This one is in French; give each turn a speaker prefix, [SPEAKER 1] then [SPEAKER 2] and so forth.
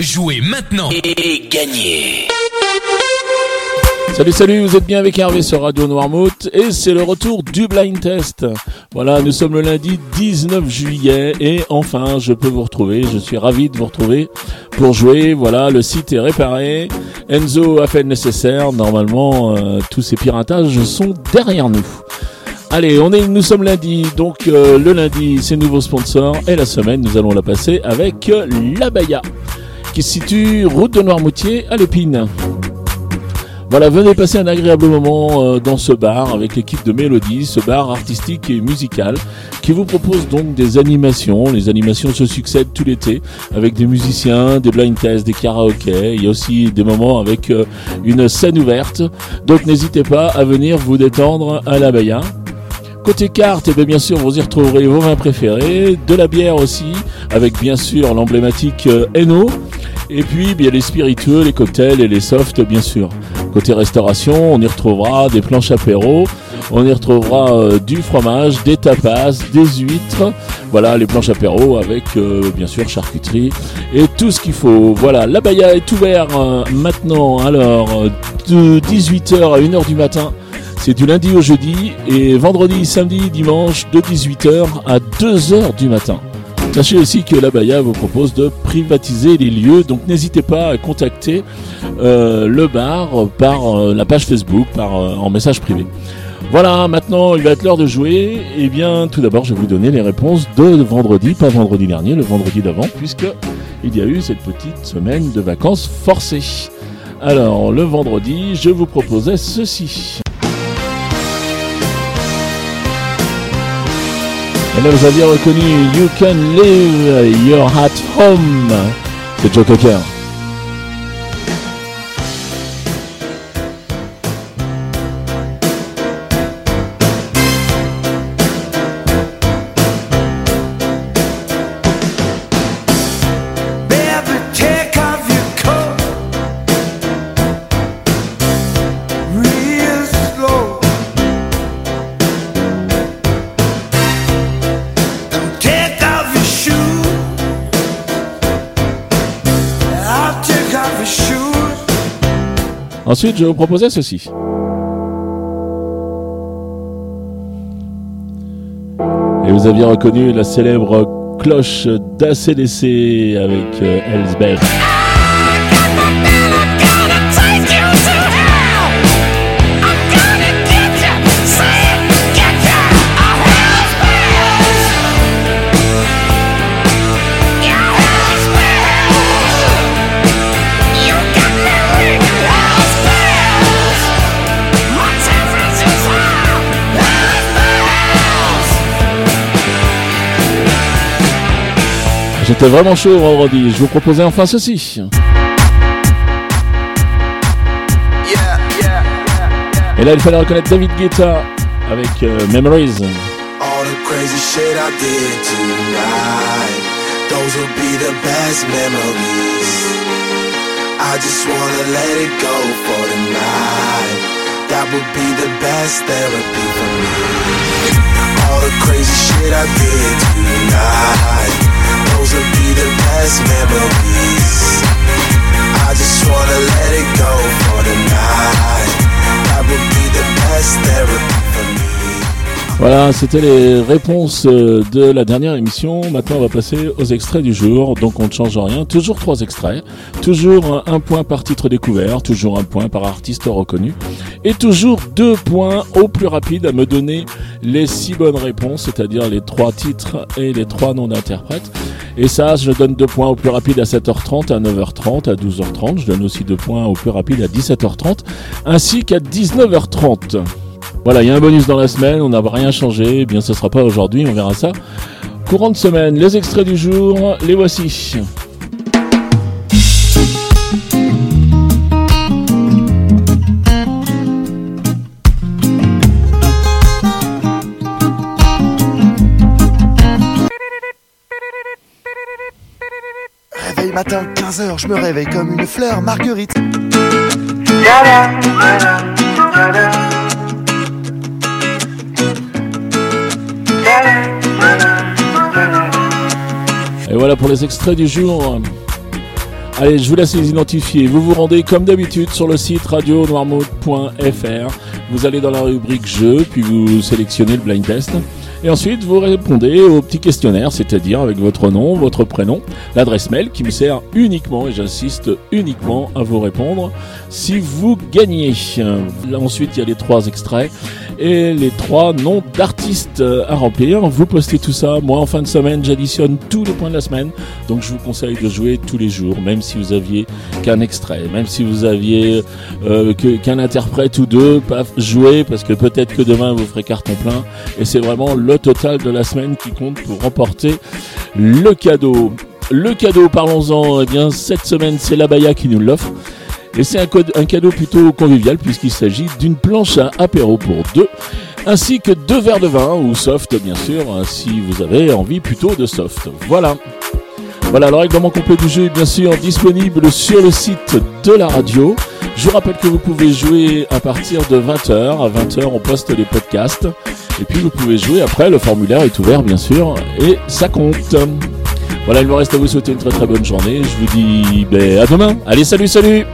[SPEAKER 1] Jouez maintenant et gagnez
[SPEAKER 2] Salut salut, vous êtes bien avec Hervé sur Radio Noirmouth et c'est le retour du blind test. Voilà, nous sommes le lundi 19 juillet et enfin je peux vous retrouver, je suis ravi de vous retrouver pour jouer. Voilà, le site est réparé, Enzo a fait le nécessaire, normalement euh, tous ces piratages sont derrière nous. Allez, on est, nous sommes lundi, donc euh, le lundi c'est nouveau sponsor et la semaine nous allons la passer avec euh, l'Abaya qui se situe route de Noirmoutier à l'Épine. Voilà, venez passer un agréable moment euh, dans ce bar avec l'équipe de Mélodie, ce bar artistique et musical qui vous propose donc des animations. Les animations se succèdent tout l'été avec des musiciens, des blind tests, des karaokés. Il y a aussi des moments avec euh, une scène ouverte. Donc n'hésitez pas à venir vous détendre à la Baya. Côté carte, et bien, sûr, vous y retrouverez vos vins préférés, de la bière aussi, avec bien sûr l'emblématique euh, Eno, et puis bien les spiritueux, les cocktails et les softs bien sûr. Côté restauration, on y retrouvera des planches apéro, on y retrouvera euh, du fromage, des tapas, des huîtres, voilà les planches apéro avec euh, bien sûr charcuterie et tout ce qu'il faut. Voilà, la baya est ouverte maintenant alors de 18h à 1h du matin c'est du lundi au jeudi et vendredi, samedi, dimanche de 18h à 2h du matin. Sachez aussi que la Baya vous propose de privatiser les lieux, donc n'hésitez pas à contacter euh, le bar par euh, la page Facebook, par euh, en message privé. Voilà, maintenant il va être l'heure de jouer. Et eh bien, tout d'abord, je vais vous donner les réponses de vendredi, pas vendredi dernier, le vendredi d'avant, puisque il y a eu cette petite semaine de vacances forcées. Alors, le vendredi, je vous proposais ceci. Et là, vous aviez reconnu You Can Live Your At Home. C'est Joe Cocker. Ensuite, je vous proposais ceci. Et vous aviez reconnu la célèbre cloche d'ACDC avec euh, J'étais vraiment chaud vendredi. Je vous proposais enfin ceci. Et là, il fallait reconnaître David Guetta avec euh, Memories. All the crazy shit I did tonight, those will be the best memories. I just wanna let it go for tonight. That would be the best therapy for me. All the crazy shit I did tonight. Those will be the best memories. Voilà, c'était les réponses euh, de la dernière émission. Maintenant, on va passer aux extraits du jour. Donc, on ne change rien. Toujours trois extraits. Toujours un point par titre découvert. Toujours un point par artiste reconnu. Et toujours deux points au plus rapide à me donner les six bonnes réponses, c'est-à-dire les trois titres et les trois noms d'interprètes. Et ça, je donne deux points au plus rapide à 7h30, à 9h30, à 12h30. Je donne aussi deux points au plus rapide à 17h30, ainsi qu'à 19h30. Voilà, il y a un bonus dans la semaine, on n'a rien changé, eh bien ce sera pas aujourd'hui, on verra ça. Courant de semaine, les extraits du jour, les voici.
[SPEAKER 3] Réveil matin, 15h, je me réveille comme une fleur, Marguerite.
[SPEAKER 2] Et voilà pour les extraits du jour. Allez, je vous laisse les identifier. Vous vous rendez comme d'habitude sur le site radionoirmouth.fr. Vous allez dans la rubrique jeux, puis vous sélectionnez le blind test. Et ensuite, vous répondez au petit questionnaire, c'est-à-dire avec votre nom, votre prénom, l'adresse mail qui me sert uniquement, et j'insiste uniquement à vous répondre, si vous gagnez. Ensuite, il y a les trois extraits et les trois noms d'artistes à remplir. Vous postez tout ça. Moi, en fin de semaine, j'additionne tous les points de la semaine. Donc, je vous conseille de jouer tous les jours, même si vous aviez qu'un extrait, même si vous aviez euh, qu'un interprète ou deux, pas jouer parce que peut-être que demain vous ferez carton plein. Et c'est vraiment total de la semaine qui compte pour remporter le cadeau. Le cadeau, parlons-en, eh bien cette semaine c'est la Baya qui nous l'offre. Et c'est un, cadeau plutôt convivial puisqu'il s'agit d'une planche à apéro pour deux, ainsi que deux verres de vin ou soft bien sûr, si vous avez envie plutôt de soft. Voilà. Voilà, le règlement complet du jeu est bien sûr disponible sur le site de la radio. Je vous rappelle que vous pouvez jouer à partir de 20h. À 20h, on poste les podcasts. Et puis vous pouvez jouer après, le formulaire est ouvert bien sûr, et ça compte. Voilà, il me reste à vous souhaiter une très très bonne journée. Je vous dis ben, à demain. Allez, salut, salut